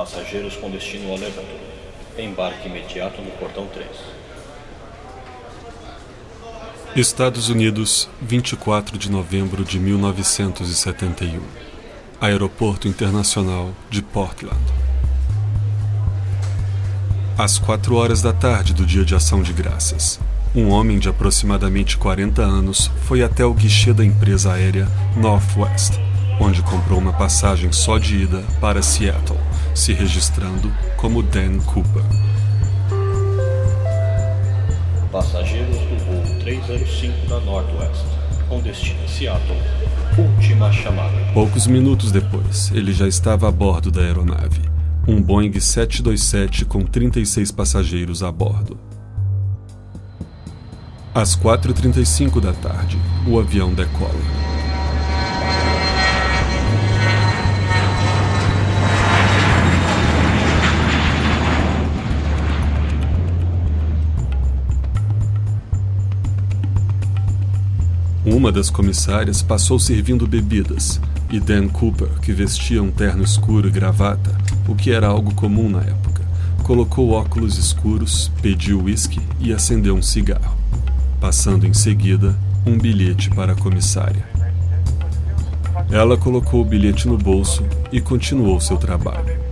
Passageiros com destino ao Levanto. Embarque imediato no portão 3. Estados Unidos, 24 de novembro de 1971. Aeroporto Internacional de Portland. Às quatro horas da tarde do dia de ação de graças, um homem de aproximadamente 40 anos foi até o guichê da empresa aérea Northwest, onde comprou uma passagem só de ida para Seattle, se registrando como Dan Cooper. Passageiros do voo 305 da Northwest, com destino a Seattle. Última chamada. Poucos minutos depois, ele já estava a bordo da aeronave, um Boeing 727 com 36 passageiros a bordo. Às 4h35 da tarde, o avião decola. Uma das comissárias passou servindo bebidas, e Dan Cooper, que vestia um terno escuro e gravata, o que era algo comum na época, colocou óculos escuros, pediu uísque e acendeu um cigarro, passando em seguida um bilhete para a comissária. Ela colocou o bilhete no bolso e continuou seu trabalho.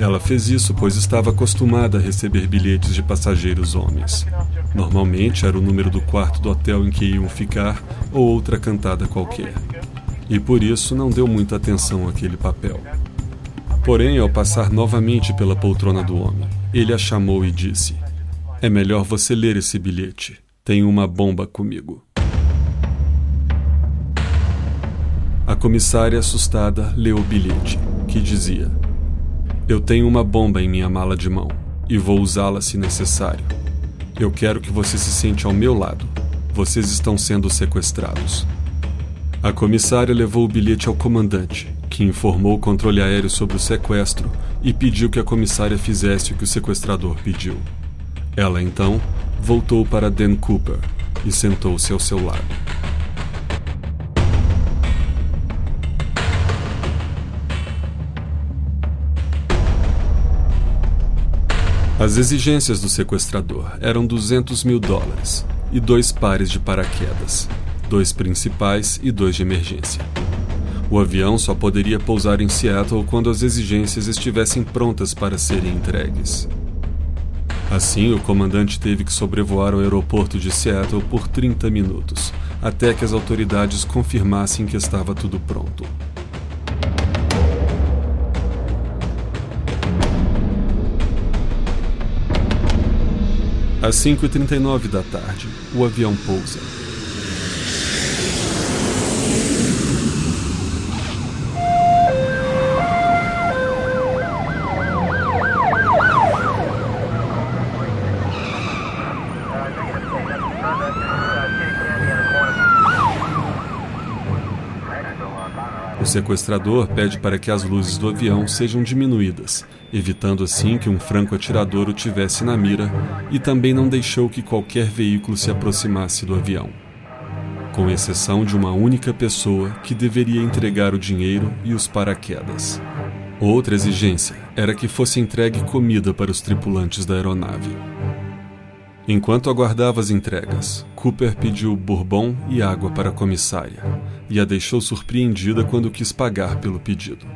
Ela fez isso pois estava acostumada a receber bilhetes de passageiros homens. Normalmente era o número do quarto do hotel em que iam ficar ou outra cantada qualquer. E por isso não deu muita atenção àquele papel. Porém, ao passar novamente pela poltrona do homem, ele a chamou e disse: É melhor você ler esse bilhete. Tenho uma bomba comigo. A comissária, assustada, leu o bilhete, que dizia: eu tenho uma bomba em minha mala de mão e vou usá-la se necessário. Eu quero que você se sente ao meu lado. Vocês estão sendo sequestrados. A comissária levou o bilhete ao comandante, que informou o controle aéreo sobre o sequestro e pediu que a comissária fizesse o que o sequestrador pediu. Ela então voltou para Dan Cooper e sentou-se ao seu lado. As exigências do sequestrador eram 200 mil dólares e dois pares de paraquedas, dois principais e dois de emergência. O avião só poderia pousar em Seattle quando as exigências estivessem prontas para serem entregues. Assim, o comandante teve que sobrevoar o aeroporto de Seattle por 30 minutos, até que as autoridades confirmassem que estava tudo pronto. Às 5h39 da tarde, o avião pousa. Sequestrador pede para que as luzes do avião sejam diminuídas, evitando assim que um franco-atirador o tivesse na mira, e também não deixou que qualquer veículo se aproximasse do avião. Com exceção de uma única pessoa que deveria entregar o dinheiro e os paraquedas. Outra exigência era que fosse entregue comida para os tripulantes da aeronave. Enquanto aguardava as entregas, Cooper pediu bourbon e água para a comissária e a deixou surpreendida quando quis pagar pelo pedido.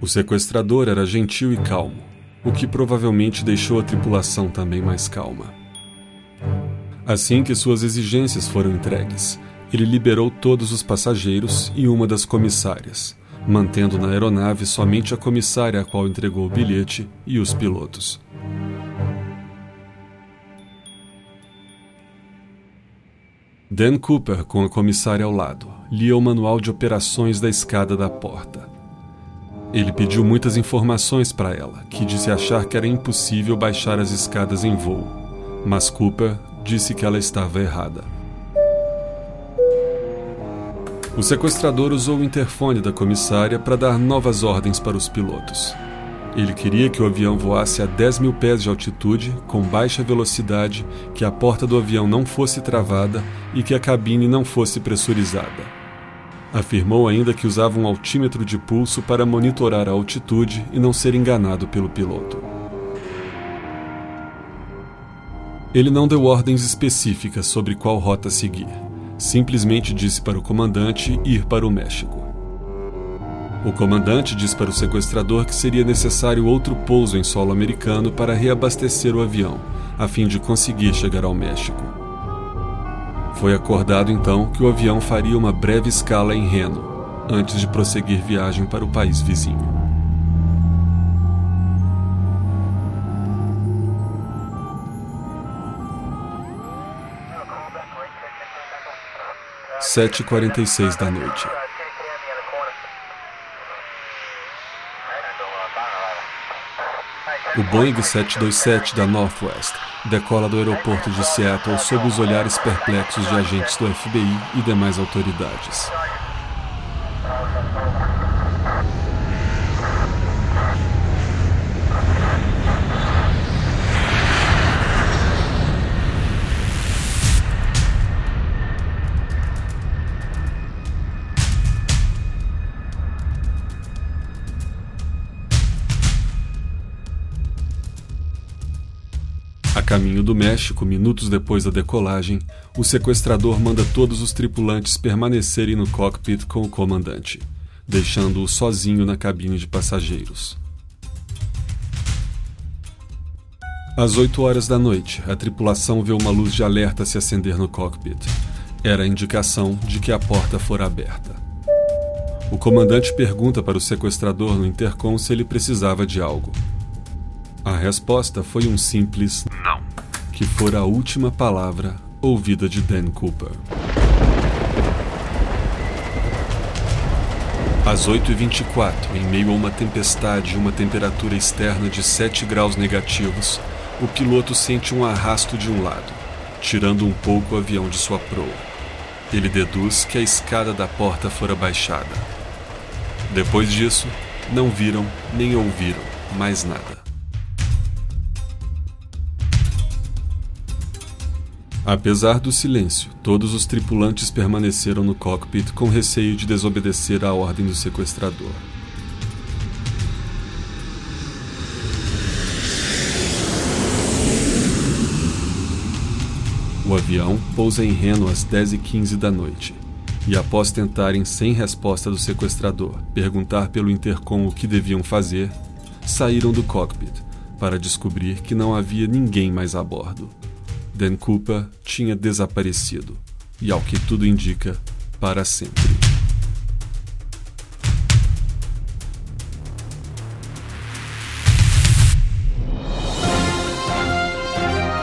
O sequestrador era gentil e calmo, o que provavelmente deixou a tripulação também mais calma. Assim que suas exigências foram entregues, ele liberou todos os passageiros e uma das comissárias, mantendo na aeronave somente a comissária a qual entregou o bilhete e os pilotos. Dan Cooper, com a comissária ao lado, lia o manual de operações da escada da porta. Ele pediu muitas informações para ela, que disse achar que era impossível baixar as escadas em voo, mas Cooper disse que ela estava errada. O sequestrador usou o interfone da comissária para dar novas ordens para os pilotos. Ele queria que o avião voasse a 10 mil pés de altitude, com baixa velocidade, que a porta do avião não fosse travada e que a cabine não fosse pressurizada. Afirmou ainda que usava um altímetro de pulso para monitorar a altitude e não ser enganado pelo piloto. Ele não deu ordens específicas sobre qual rota seguir. Simplesmente disse para o comandante ir para o México. O comandante disse para o sequestrador que seria necessário outro pouso em solo americano para reabastecer o avião, a fim de conseguir chegar ao México. Foi acordado então que o avião faria uma breve escala em Reno, antes de prosseguir viagem para o país vizinho. Sete quarenta da noite. O Boeing 727 da Northwest decola do aeroporto de Seattle sob os olhares perplexos de agentes do FBI e demais autoridades. Caminho do México, minutos depois da decolagem, o sequestrador manda todos os tripulantes permanecerem no cockpit com o comandante, deixando-o sozinho na cabine de passageiros. Às 8 horas da noite, a tripulação vê uma luz de alerta se acender no cockpit. Era a indicação de que a porta fora aberta. O comandante pergunta para o sequestrador no intercom se ele precisava de algo. A resposta foi um simples não, que fora a última palavra ouvida de Dan Cooper. Às 8h24, em meio a uma tempestade e uma temperatura externa de 7 graus negativos, o piloto sente um arrasto de um lado, tirando um pouco o avião de sua proa. Ele deduz que a escada da porta fora baixada. Depois disso, não viram nem ouviram mais nada. Apesar do silêncio, todos os tripulantes permaneceram no cockpit com receio de desobedecer à ordem do sequestrador. O avião pousa em Reno às 10h15 da noite. E após tentarem, sem resposta do sequestrador, perguntar pelo intercom o que deviam fazer, saíram do cockpit para descobrir que não havia ninguém mais a bordo. Dan Cooper tinha desaparecido e, ao que tudo indica, para sempre.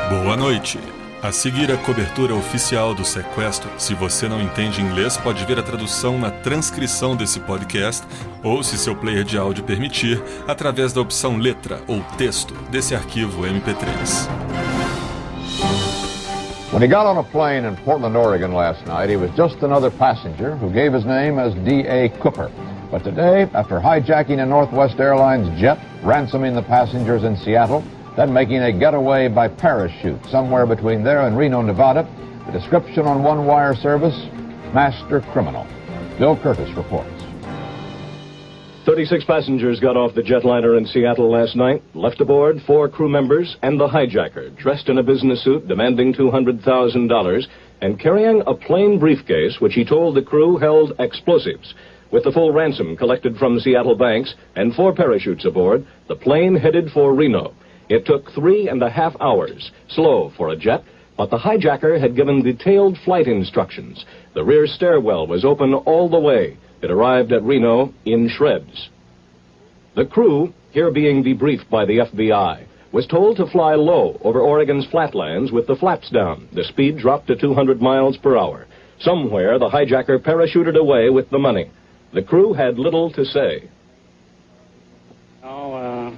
Boa noite. A seguir a cobertura oficial do sequestro. Se você não entende inglês, pode ver a tradução na transcrição desse podcast ou, se seu player de áudio permitir, através da opção letra ou texto desse arquivo MP3. When he got on a plane in Portland, Oregon last night, he was just another passenger who gave his name as D.A. Cooper. But today, after hijacking a Northwest Airlines jet, ransoming the passengers in Seattle, then making a getaway by parachute somewhere between there and Reno, Nevada, the description on one wire service, master criminal. Bill Curtis reports. 36 passengers got off the jetliner in Seattle last night. Left aboard four crew members and the hijacker, dressed in a business suit, demanding $200,000 and carrying a plain briefcase which he told the crew held explosives. With the full ransom collected from Seattle banks and four parachutes aboard, the plane headed for Reno. It took three and a half hours, slow for a jet, but the hijacker had given detailed flight instructions. The rear stairwell was open all the way. It arrived at Reno in shreds. The crew, here being debriefed by the FBI, was told to fly low over Oregon's flatlands with the flaps down. The speed dropped to 200 miles per hour. Somewhere, the hijacker parachuted away with the money. The crew had little to say. Oh, uh,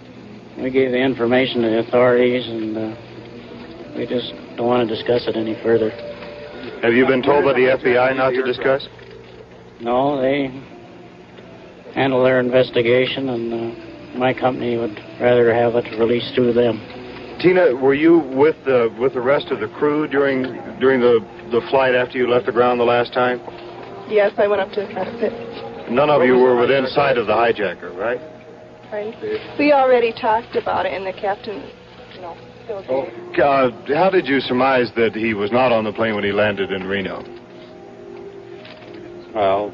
we gave the information to the authorities, and uh, we just don't want to discuss it any further. Have you been told by the FBI not to discuss? No, they handle their investigation, and uh, my company would rather have it released through them. Tina, were you with the with the rest of the crew during during the the flight after you left the ground the last time? Yes, I went up to the cockpit. None of you were within sight of the hijacker, right? Right. We already talked about it, and the captain, you know, filled Oh, in. uh, how did you surmise that he was not on the plane when he landed in Reno? Well,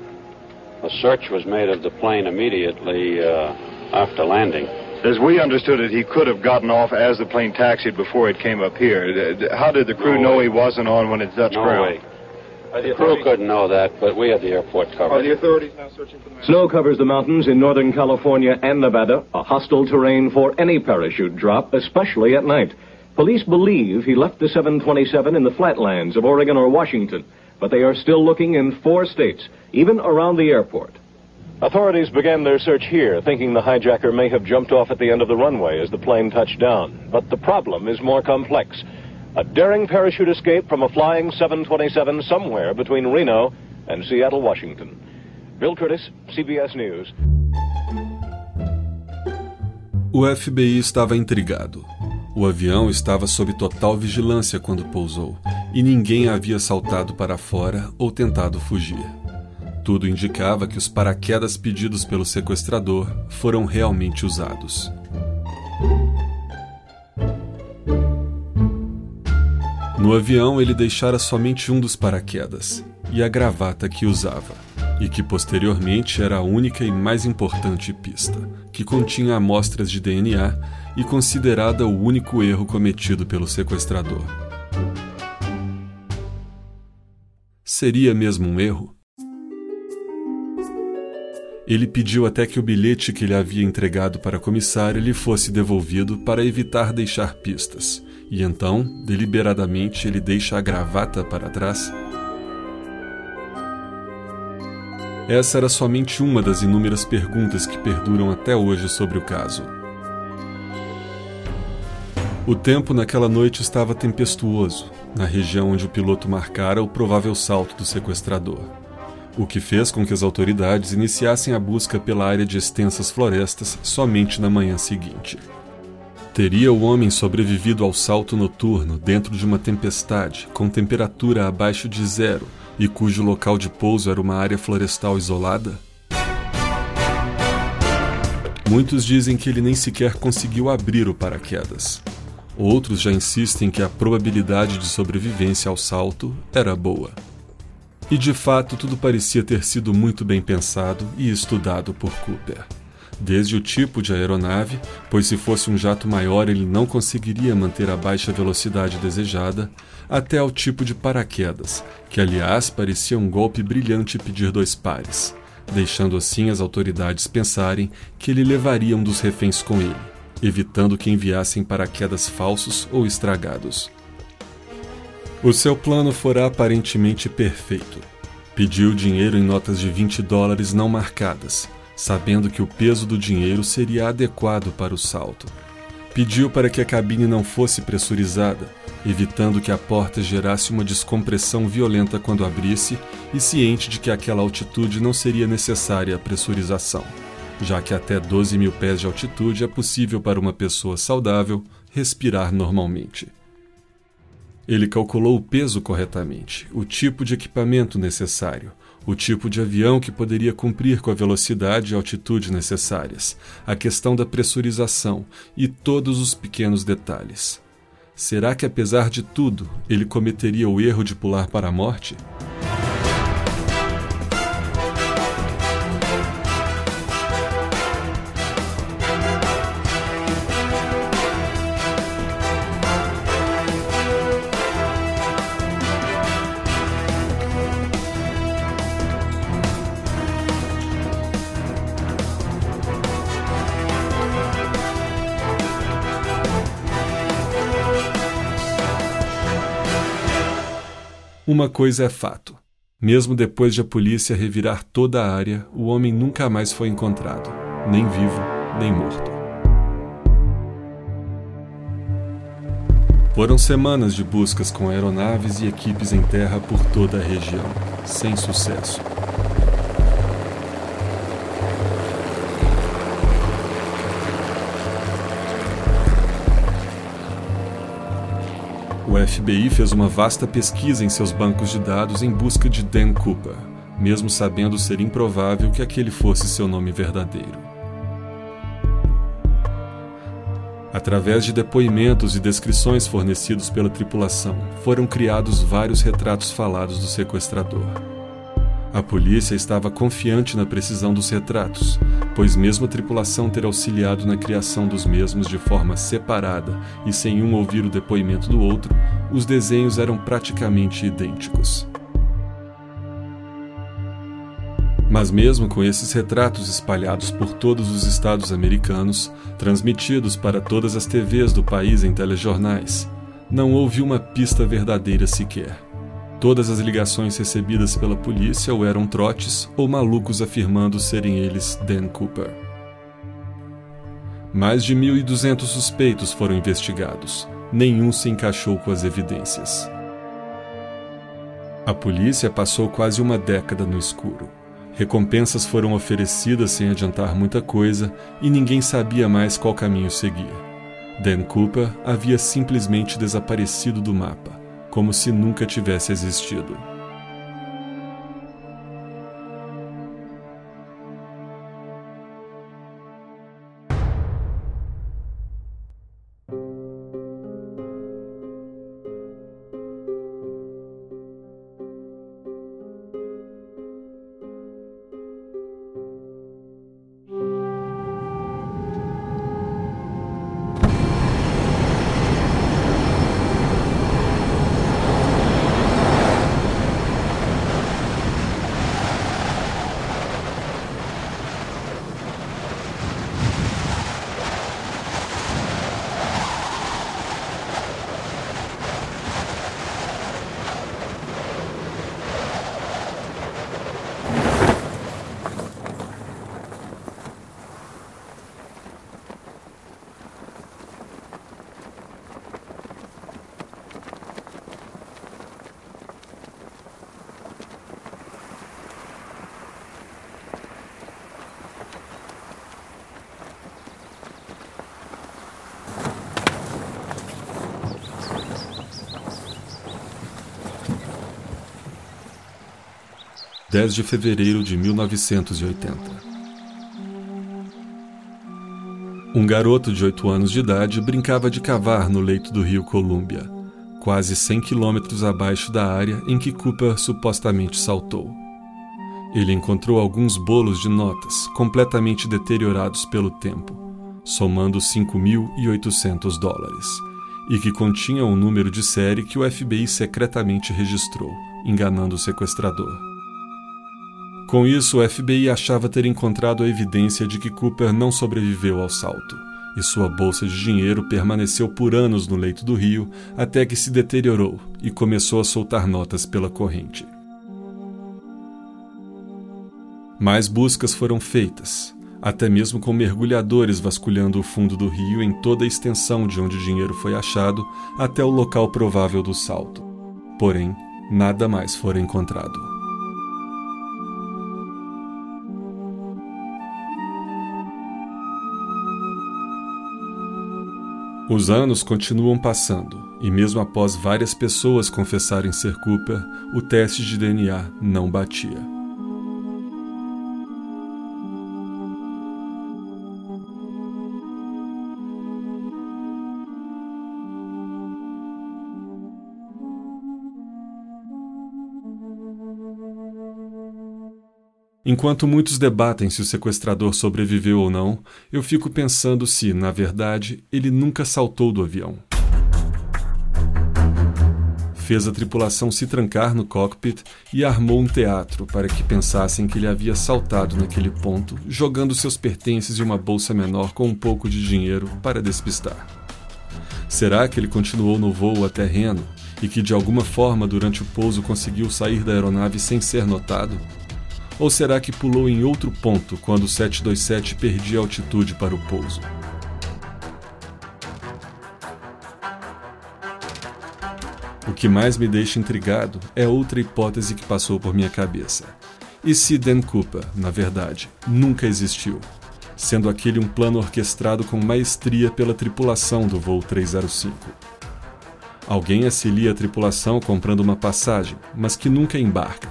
a search was made of the plane immediately uh, after landing. As we understood it, he could have gotten off as the plane taxied before it came up here. D- d- How did the crew No know way. he wasn't on when it touched No ground? way. The crew couldn't know that, but we had the airport covered. Are The authorities now searching for the Snow covers the mountains in northern California and Nevada, a hostile terrain for any parachute drop, especially at night. Police believe he left the 727 in the flatlands of Oregon or Washington, but they are still looking in four states, even around the airport. Authorities began their search here, thinking the hijacker may have jumped off at the end of the runway as the plane touched down. But the problem is more complex. A daring parachute escape from a flying 727 somewhere between Reno and Seattle, Washington. Bill Curtis, CBS News. O FBI estava intrigado. O avião estava sob total vigilância quando pousou e ninguém havia saltado para fora ou tentado fugir. Tudo indicava que os paraquedas pedidos pelo sequestrador foram realmente usados. No avião, ele deixara somente um dos paraquedas e a gravata que usava, e que posteriormente era a única e mais importante pista, que continha amostras de DNA e considerada o único erro cometido pelo sequestrador. Seria mesmo um erro? Ele pediu até que o bilhete que ele havia entregado para a comissária lhe fosse devolvido para evitar deixar pistas, e então, deliberadamente, ele deixa a gravata para trás? Essa era somente uma das inúmeras perguntas que perduram até hoje sobre o caso. O tempo naquela noite estava tempestuoso, na região onde o piloto marcara o provável salto do sequestrador, o que fez com que as autoridades iniciassem a busca pela área de extensas florestas somente na manhã seguinte. Teria o homem sobrevivido ao salto noturno dentro de uma tempestade com temperatura abaixo de zero e cujo local de pouso era uma área florestal isolada? Muitos dizem que ele nem sequer conseguiu abrir o paraquedas. Outros já insistem que a probabilidade de sobrevivência ao salto era boa. E de fato tudo parecia ter sido muito bem pensado e estudado por Cooper. Desde o tipo de aeronave, pois se fosse um jato maior ele não conseguiria manter a baixa velocidade desejada, até ao tipo de paraquedas, que aliás parecia um golpe brilhante pedir dois pares, deixando assim as autoridades pensarem que ele levaria um dos reféns com ele, evitando que enviassem paraquedas falsos ou estragados. O seu plano fora aparentemente perfeito. Pediu dinheiro em notas de 20 dólares não marcadas, sabendo que o peso do dinheiro seria adequado para o salto. Pediu para que a cabine não fosse pressurizada, evitando que a porta gerasse uma descompressão violenta quando abrisse e ciente de que aquela altitude não seria necessária a pressurização, já que até 12 mil pés de altitude é possível para uma pessoa saudável respirar normalmente. Ele calculou o peso corretamente, o tipo de equipamento necessário, o tipo de avião que poderia cumprir com a velocidade e altitude necessárias, a questão da pressurização e todos os pequenos detalhes. Será que, apesar de tudo, ele cometeria o erro de pular para a morte? Uma coisa é fato. Mesmo depois de a polícia revirar toda a área, o homem nunca mais foi encontrado, nem vivo, nem morto. Foram semanas de buscas com aeronaves e equipes em terra por toda a região, sem sucesso. O FBI fez uma vasta pesquisa em seus bancos de dados em busca de Dan Cooper, mesmo sabendo ser improvável que aquele fosse seu nome verdadeiro. Através de depoimentos e descrições fornecidos pela tripulação, foram criados vários retratos falados do sequestrador. A polícia estava confiante na precisão dos retratos, pois, mesmo a tripulação ter auxiliado na criação dos mesmos de forma separada e sem um ouvir o depoimento do outro, os desenhos eram praticamente idênticos. Mas, mesmo com esses retratos espalhados por todos os estados americanos, transmitidos para todas as TVs do país em telejornais, não houve uma pista verdadeira sequer. Todas as ligações recebidas pela polícia ou eram trotes ou malucos afirmando serem eles Dan Cooper. Mais de 1.200 suspeitos foram investigados. Nenhum se encaixou com as evidências. A polícia passou quase uma década no escuro. Recompensas foram oferecidas sem adiantar muita coisa e ninguém sabia mais qual caminho seguir. Dan Cooper havia simplesmente desaparecido do mapa, como se nunca tivesse existido. Dez de fevereiro de 1980. Um garoto de 8 anos de idade brincava de cavar no leito do rio Columbia, quase 100 quilômetros abaixo da área em que Cooper supostamente saltou. Ele encontrou alguns bolos de notas completamente deteriorados pelo tempo, somando 5.800 dólares, e que continham um número de série que o FBI secretamente registrou, enganando o sequestrador. Com isso, o FBI achava ter encontrado a evidência de que Cooper não sobreviveu ao salto, e sua bolsa de dinheiro permaneceu por anos no leito do rio até que se deteriorou e começou a soltar notas pela corrente. Mais buscas foram feitas, até mesmo com mergulhadores vasculhando o fundo do rio em toda a extensão de onde o dinheiro foi achado até o local provável do salto. Porém, nada mais foi encontrado. Os anos continuam passando, e mesmo após várias pessoas confessarem ser Cooper, o teste de DNA não batia. Enquanto muitos debatem se o sequestrador sobreviveu ou não, eu fico pensando se, na verdade, ele nunca saltou do avião. Fez a tripulação se trancar no cockpit e armou um teatro para que pensassem que ele havia saltado naquele ponto, jogando seus pertences e uma bolsa menor com um pouco de dinheiro para despistar. Será que ele continuou no voo até Reno e que de alguma forma durante o pouso conseguiu sair da aeronave sem ser notado? Ou será que pulou em outro ponto quando o 727 perdia altitude para o pouso? O que mais me deixa intrigado é outra hipótese que passou por minha cabeça. E se Dan Cooper, na verdade, nunca existiu, sendo aquele um plano orquestrado com maestria pela tripulação do voo 305? Alguém auxilia a tripulação comprando uma passagem, mas que nunca embarca,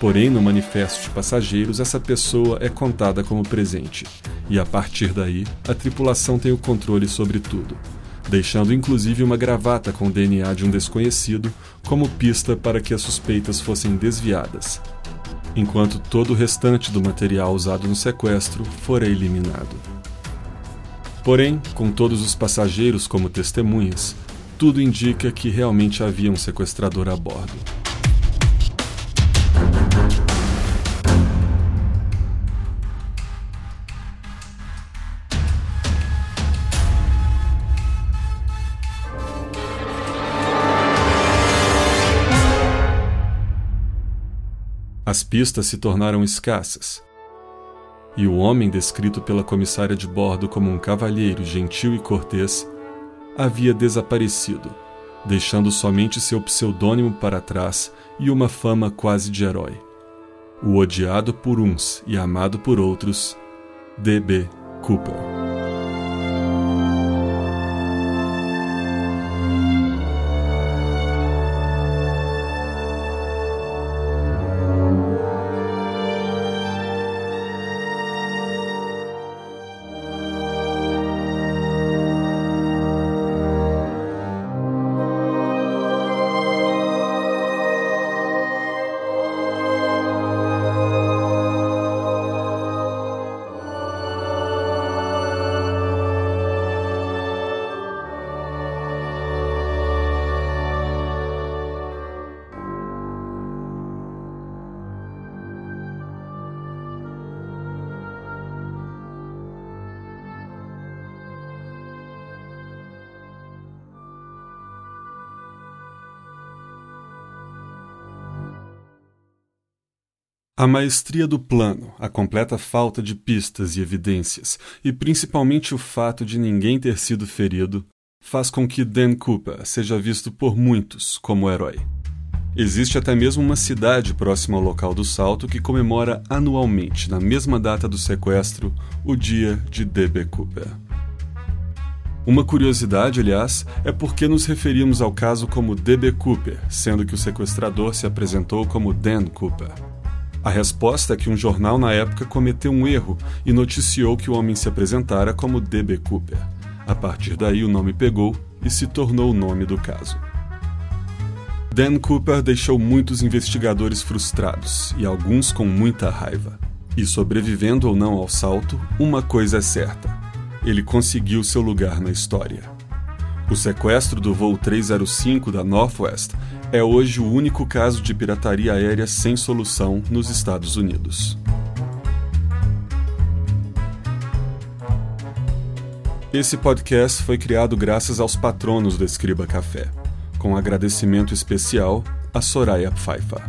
Porém, no manifesto de passageiros, essa pessoa é contada como presente, e a partir daí, a tripulação tem o controle sobre tudo, deixando inclusive uma gravata com o DNA de um desconhecido como pista para que as suspeitas fossem desviadas, enquanto todo o restante do material usado no sequestro fora eliminado. Porém, com todos os passageiros como testemunhas, tudo indica que realmente havia um sequestrador a bordo. As pistas se tornaram escassas. E o homem descrito pela comissária de bordo como um cavalheiro gentil e cortês havia desaparecido, deixando somente seu pseudônimo para trás e uma fama quase de herói. O odiado por uns e amado por outros, D.B. Cooper. A maestria do plano, a completa falta de pistas e evidências, e principalmente o fato de ninguém ter sido ferido, faz com que Dan Cooper seja visto por muitos como herói. Existe até mesmo uma cidade próxima ao local do salto que comemora anualmente, na mesma data do sequestro, o dia de D.B. Cooper. Uma curiosidade, aliás, é porque nos referimos ao caso como D.B. Cooper, sendo que o sequestrador se apresentou como Dan Cooper. A resposta é que um jornal na época cometeu um erro e noticiou que o homem se apresentara como D.B. Cooper. A partir daí, o nome pegou e se tornou o nome do caso. Dan Cooper deixou muitos investigadores frustrados e alguns com muita raiva. E sobrevivendo ou não ao salto, uma coisa é certa: ele conseguiu seu lugar na história. O sequestro do voo 305 da Northwest é hoje o único caso de pirataria aérea sem solução nos Estados Unidos. Esse podcast foi criado graças aos patronos do Escriba Café, com agradecimento especial a Soraya Pfeiffer.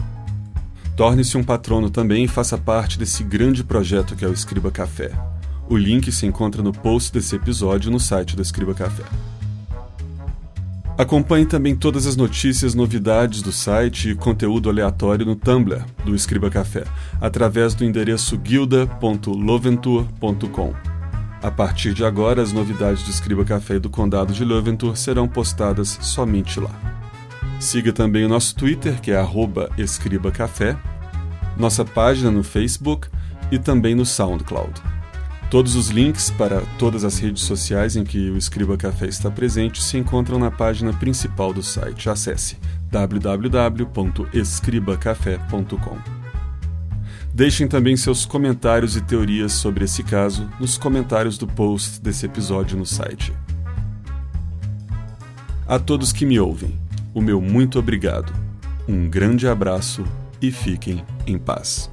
Torne-se um patrono também e faça parte desse grande projeto que é o Escriba Café. O link se encontra no post desse episódio no site do Escriba Café. Acompanhe também todas as notícias, novidades do site e conteúdo aleatório no Tumblr do Escriba Café, através do endereço guilda.loventur.com. A partir de agora, as novidades do Escriba Café e do Condado de Loventur serão postadas somente lá. Siga também o nosso Twitter, que é escribacafé, nossa página no Facebook e também no SoundCloud. Todos os links para todas as redes sociais em que o Escriba Café está presente se encontram na página principal do site. Acesse www.escribacafé.com. Deixem também seus comentários e teorias sobre esse caso nos comentários do post desse episódio no site. A todos que me ouvem, o meu muito obrigado. Um grande abraço e fiquem em paz.